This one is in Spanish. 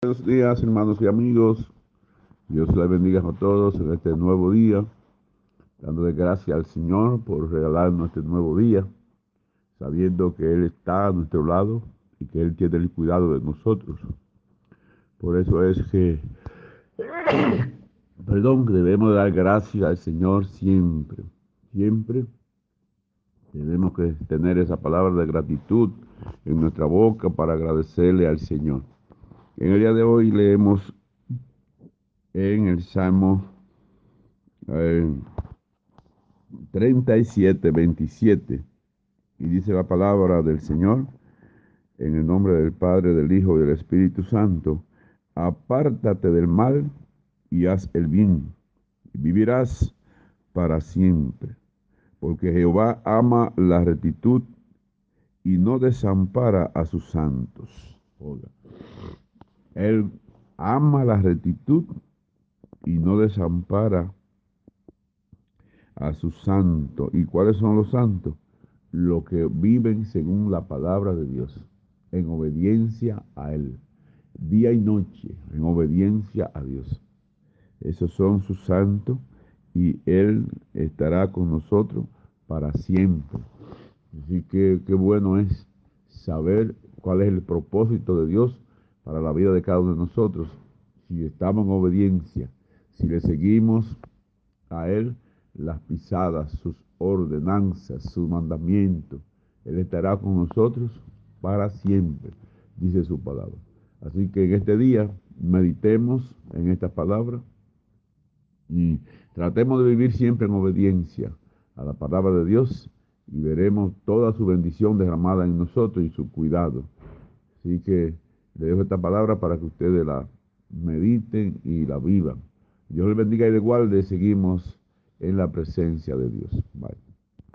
Buenos días, hermanos y amigos. Dios les bendiga a todos en este nuevo día, dándole gracias al Señor por regalarnos este nuevo día, sabiendo que Él está a nuestro lado y que Él tiene el cuidado de nosotros. Por eso es que, perdón, debemos dar gracias al Señor siempre, siempre. Tenemos que tener esa palabra de gratitud en nuestra boca para agradecerle al Señor. En el día de hoy leemos en el Salmo 37, 27, y dice la palabra del Señor, en el nombre del Padre, del Hijo y del Espíritu Santo, apártate del mal y haz el bien, y vivirás para siempre, porque Jehová ama la rectitud y no desampara a sus santos. Él ama la rectitud y no desampara a sus santos. ¿Y cuáles son los santos? Los que viven según la palabra de Dios, en obediencia a Él, día y noche, en obediencia a Dios. Esos son sus santos y Él estará con nosotros para siempre. Así que qué bueno es saber cuál es el propósito de Dios para la vida de cada uno de nosotros. Si estamos en obediencia, si le seguimos a Él las pisadas, sus ordenanzas, sus mandamientos, Él estará con nosotros para siempre, dice su palabra. Así que en este día meditemos en estas palabras y tratemos de vivir siempre en obediencia a la palabra de Dios y veremos toda su bendición derramada en nosotros y su cuidado. Así que le dejo esta palabra para que ustedes la mediten y la vivan. Dios les bendiga y les guarde. Seguimos en la presencia de Dios. Bye.